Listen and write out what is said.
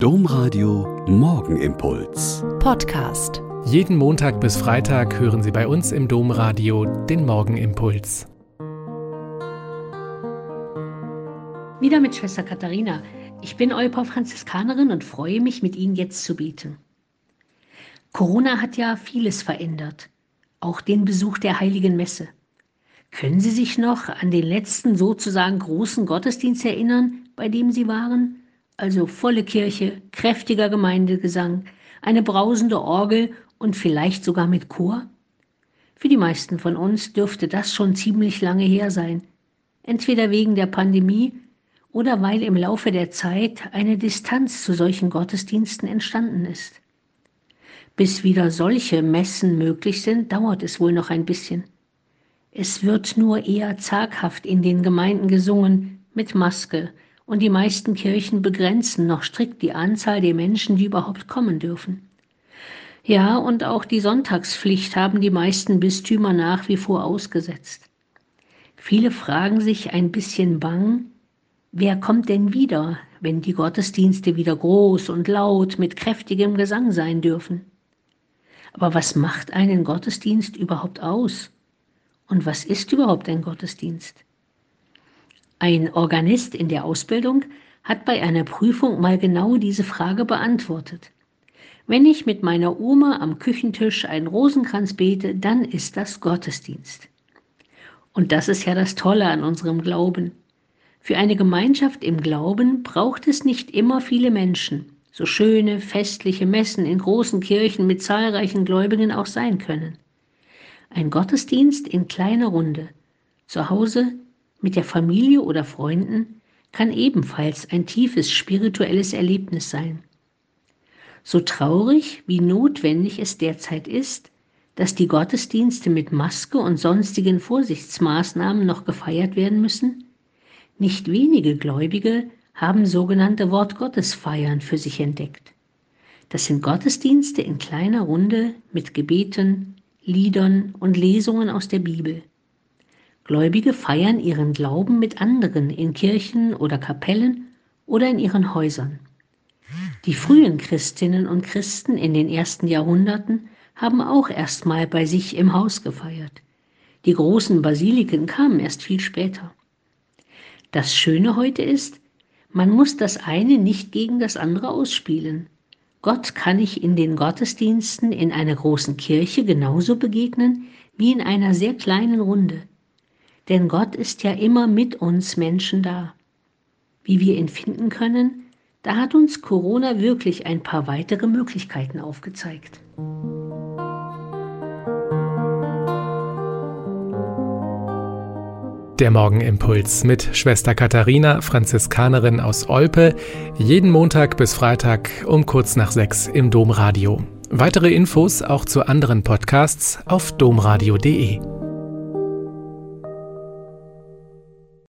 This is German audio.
Domradio Morgenimpuls. Podcast. Jeden Montag bis Freitag hören Sie bei uns im Domradio den Morgenimpuls. Wieder mit Schwester Katharina. Ich bin Eupa Franziskanerin und freue mich, mit Ihnen jetzt zu beten. Corona hat ja vieles verändert, auch den Besuch der Heiligen Messe. Können Sie sich noch an den letzten sozusagen großen Gottesdienst erinnern, bei dem Sie waren? Also volle Kirche, kräftiger Gemeindegesang, eine brausende Orgel und vielleicht sogar mit Chor? Für die meisten von uns dürfte das schon ziemlich lange her sein. Entweder wegen der Pandemie oder weil im Laufe der Zeit eine Distanz zu solchen Gottesdiensten entstanden ist. Bis wieder solche Messen möglich sind, dauert es wohl noch ein bisschen. Es wird nur eher zaghaft in den Gemeinden gesungen, mit Maske, und die meisten Kirchen begrenzen noch strikt die Anzahl der Menschen, die überhaupt kommen dürfen. Ja, und auch die Sonntagspflicht haben die meisten Bistümer nach wie vor ausgesetzt. Viele fragen sich ein bisschen bang, wer kommt denn wieder, wenn die Gottesdienste wieder groß und laut mit kräftigem Gesang sein dürfen? Aber was macht einen Gottesdienst überhaupt aus? Und was ist überhaupt ein Gottesdienst? Ein Organist in der Ausbildung hat bei einer Prüfung mal genau diese Frage beantwortet. Wenn ich mit meiner Oma am Küchentisch einen Rosenkranz bete, dann ist das Gottesdienst. Und das ist ja das Tolle an unserem Glauben. Für eine Gemeinschaft im Glauben braucht es nicht immer viele Menschen, so schöne, festliche Messen in großen Kirchen mit zahlreichen Gläubigen auch sein können. Ein Gottesdienst in kleiner Runde, zu Hause, mit der Familie oder Freunden, kann ebenfalls ein tiefes spirituelles Erlebnis sein. So traurig wie notwendig es derzeit ist, dass die Gottesdienste mit Maske und sonstigen Vorsichtsmaßnahmen noch gefeiert werden müssen, nicht wenige Gläubige haben sogenannte Wortgottesfeiern für sich entdeckt. Das sind Gottesdienste in kleiner Runde mit Gebeten, Liedern und Lesungen aus der Bibel. Gläubige feiern ihren Glauben mit anderen in Kirchen oder Kapellen oder in ihren Häusern. Die frühen Christinnen und Christen in den ersten Jahrhunderten haben auch erstmal bei sich im Haus gefeiert. Die großen Basiliken kamen erst viel später. Das Schöne heute ist, man muss das eine nicht gegen das andere ausspielen. Gott kann ich in den Gottesdiensten in einer großen Kirche genauso begegnen wie in einer sehr kleinen Runde. Denn Gott ist ja immer mit uns Menschen da. Wie wir ihn finden können, da hat uns Corona wirklich ein paar weitere Möglichkeiten aufgezeigt. Der Morgenimpuls mit Schwester Katharina, Franziskanerin aus Olpe, jeden Montag bis Freitag um kurz nach sechs im Domradio. Weitere Infos auch zu anderen Podcasts auf domradio.de.